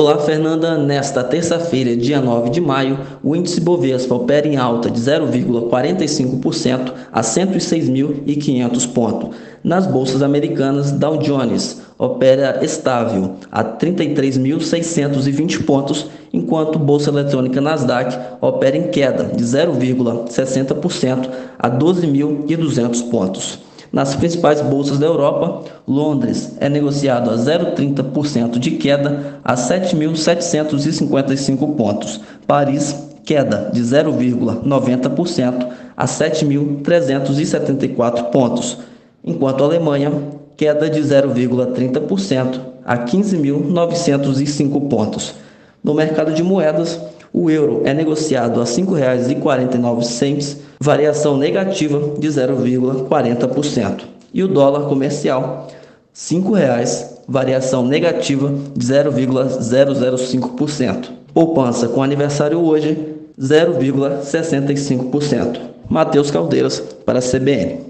Olá, Fernanda. Nesta terça-feira, dia 9 de maio, o índice Bovespa opera em alta de 0,45% a 106.500 pontos. Nas bolsas americanas, Dow Jones opera estável a 33.620 pontos, enquanto bolsa eletrônica Nasdaq opera em queda de 0,60% a 12.200 pontos. Nas principais bolsas da Europa, Londres é negociado a 0,30% de queda a 7.755 pontos. Paris, queda de 0,90% a 7.374 pontos. Enquanto a Alemanha, queda de 0,30% a 15.905 pontos. No mercado de moedas, o euro é negociado a R$ 5,49, variação negativa de 0,40%. E o dólar comercial, R$ 5,00, variação negativa de 0,005%. Poupança com aniversário hoje, 0,65%. Matheus Caldeiras para a CBN.